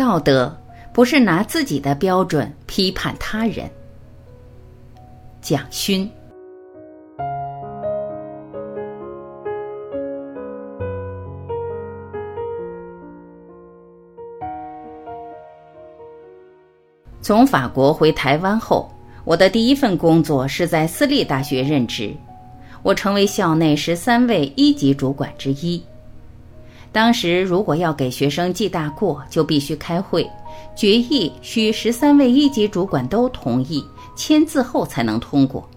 道德不是拿自己的标准批判他人。蒋勋。从法国回台湾后，我的第一份工作是在私立大学任职，我成为校内十三位一级主管之一。当时，如果要给学生记大过，就必须开会，决议需十三位一级主管都同意签字后才能通过。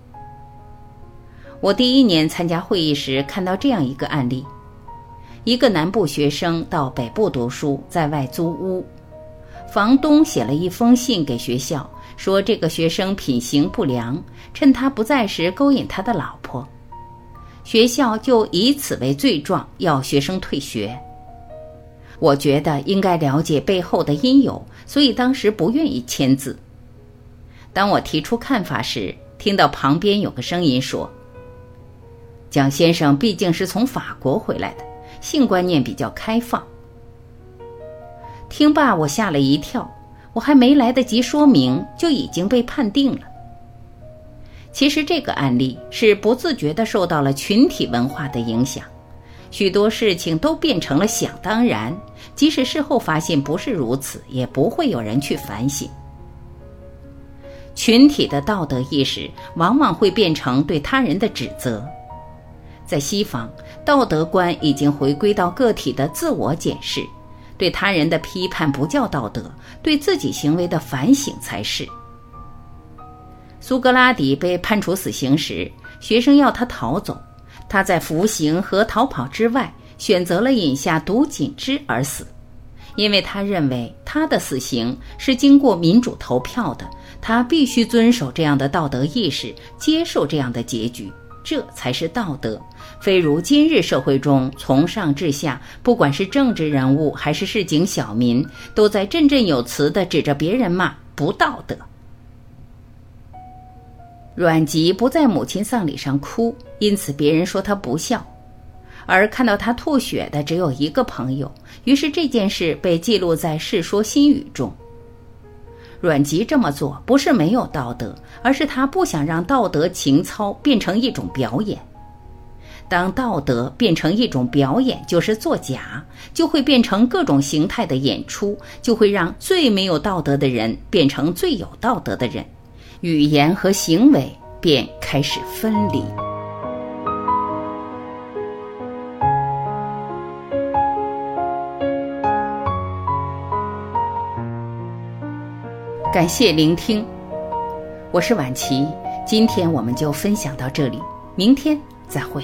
我第一年参加会议时，看到这样一个案例：一个南部学生到北部读书，在外租屋，房东写了一封信给学校，说这个学生品行不良，趁他不在时勾引他的老婆。学校就以此为罪状，要学生退学。我觉得应该了解背后的因由，所以当时不愿意签字。当我提出看法时，听到旁边有个声音说：“蒋先生毕竟是从法国回来的，性观念比较开放。”听罢，我吓了一跳，我还没来得及说明，就已经被判定了。其实这个案例是不自觉地受到了群体文化的影响，许多事情都变成了想当然，即使事后发现不是如此，也不会有人去反省。群体的道德意识往往会变成对他人的指责。在西方，道德观已经回归到个体的自我检视，对他人的批判不叫道德，对自己行为的反省才是。苏格拉底被判处死刑时，学生要他逃走，他在服刑和逃跑之外，选择了饮下毒锦汁而死，因为他认为他的死刑是经过民主投票的，他必须遵守这样的道德意识，接受这样的结局，这才是道德，非如今日社会中从上至下，不管是政治人物还是市井小民，都在振振有词地指着别人骂不道德。阮籍不在母亲丧礼上哭，因此别人说他不孝；而看到他吐血的只有一个朋友，于是这件事被记录在《世说新语》中。阮籍这么做不是没有道德，而是他不想让道德情操变成一种表演。当道德变成一种表演，就是作假，就会变成各种形态的演出，就会让最没有道德的人变成最有道德的人。语言和行为便开始分离。感谢聆听，我是婉琪，今天我们就分享到这里，明天再会。